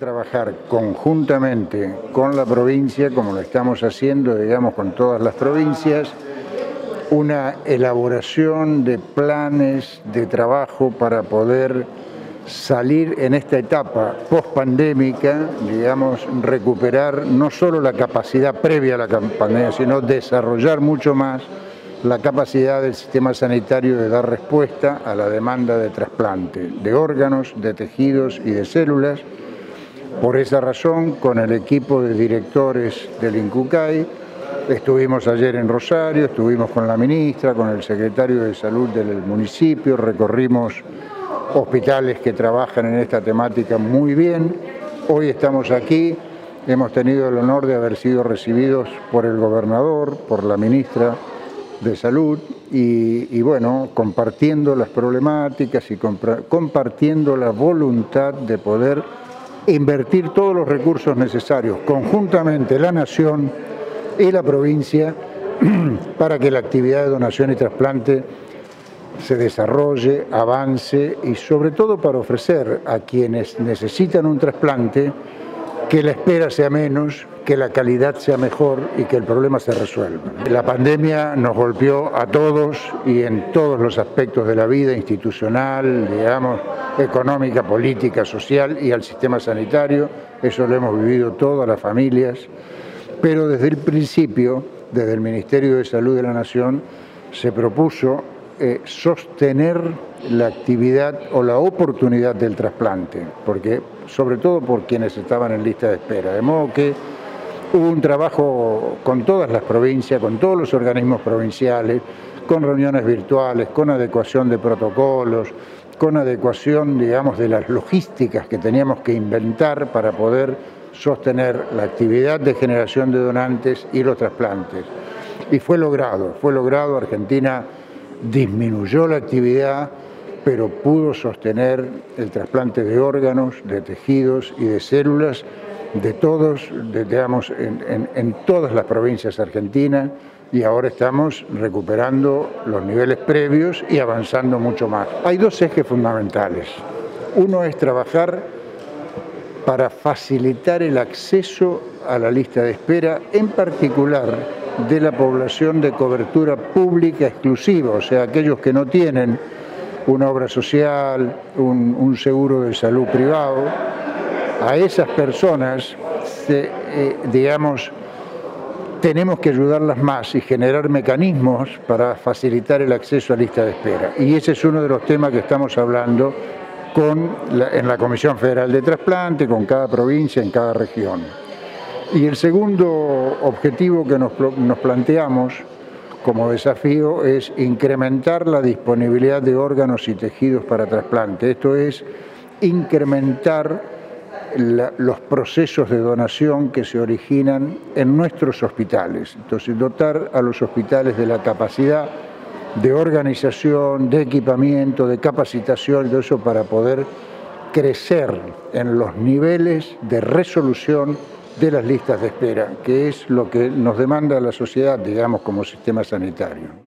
Trabajar conjuntamente con la provincia, como lo estamos haciendo, digamos, con todas las provincias, una elaboración de planes de trabajo para poder salir en esta etapa post-pandémica, digamos, recuperar no solo la capacidad previa a la pandemia, sino desarrollar mucho más la capacidad del sistema sanitario de dar respuesta a la demanda de trasplante de órganos, de tejidos y de células, por esa razón, con el equipo de directores del INCUCAI, estuvimos ayer en Rosario, estuvimos con la ministra, con el secretario de Salud del municipio, recorrimos hospitales que trabajan en esta temática muy bien. Hoy estamos aquí, hemos tenido el honor de haber sido recibidos por el gobernador, por la ministra de Salud y, bueno, compartiendo las problemáticas y compartiendo la voluntad de poder invertir todos los recursos necesarios conjuntamente la Nación y la provincia para que la actividad de donación y trasplante se desarrolle, avance y sobre todo para ofrecer a quienes necesitan un trasplante que la espera sea menos, que la calidad sea mejor y que el problema se resuelva. La pandemia nos golpeó a todos y en todos los aspectos de la vida institucional, digamos, económica, política, social y al sistema sanitario. Eso lo hemos vivido todas las familias. Pero desde el principio, desde el Ministerio de Salud de la Nación, se propuso eh, sostener la actividad o la oportunidad del trasplante, porque sobre todo por quienes estaban en lista de espera. De modo que hubo un trabajo con todas las provincias, con todos los organismos provinciales, con reuniones virtuales, con adecuación de protocolos, con adecuación, digamos, de las logísticas que teníamos que inventar para poder sostener la actividad de generación de donantes y los trasplantes. Y fue logrado, fue logrado. Argentina disminuyó la actividad, pero pudo sostener el trasplante de órganos, de tejidos y de células de todos, digamos, en, todas las provincias argentinas y ahora estamos recuperando los niveles previos y avanzando mucho más. Hay dos ejes fundamentales. Uno es trabajar para facilitar el acceso a la lista de espera, en particular de la población de cobertura pública exclusiva, o sea, aquellos que no tienen una obra social, un seguro de salud privado, a esas personas, eh, digamos, tenemos que ayudarlas más y generar mecanismos para facilitar el acceso a lista de espera. Y ese es uno de los temas que estamos hablando con en la Comisión Federal de Trasplante, con cada provincia, en cada región. Y el segundo objetivo que nos, nos planteamos como desafío es incrementar la disponibilidad de órganos y tejidos para trasplante. Esto es incrementar los procesos de donación que se originan en nuestros hospitales. Entonces, dotar a los hospitales de la capacidad de organización, de equipamiento, de capacitación, todo eso para poder crecer en los niveles de resolución de las listas de espera, que es lo que nos demanda la sociedad, digamos, como sistema sanitario.